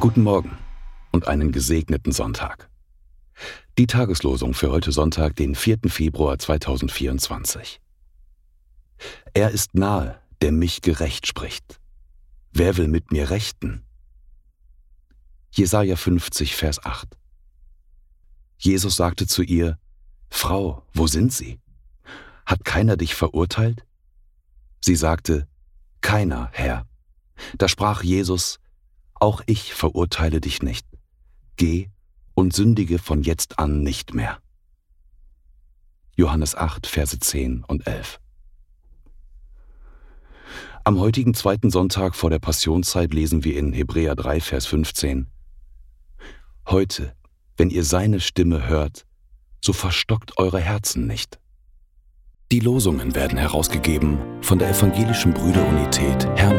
Guten Morgen und einen gesegneten Sonntag. Die Tageslosung für heute Sonntag, den 4. Februar 2024. Er ist nahe, der mich gerecht spricht. Wer will mit mir rechten? Jesaja 50, Vers 8. Jesus sagte zu ihr, Frau, wo sind sie? Hat keiner dich verurteilt? Sie sagte, Keiner, Herr. Da sprach Jesus, Auch ich verurteile dich nicht. Geh und sündige von jetzt an nicht mehr. Johannes 8, Verse 10 und 11. Am heutigen zweiten Sonntag vor der Passionszeit lesen wir in Hebräer 3, Vers 15. Heute, wenn ihr seine Stimme hört, so verstockt eure Herzen nicht. Die Losungen werden herausgegeben von der Evangelischen Brüderunität Brüder.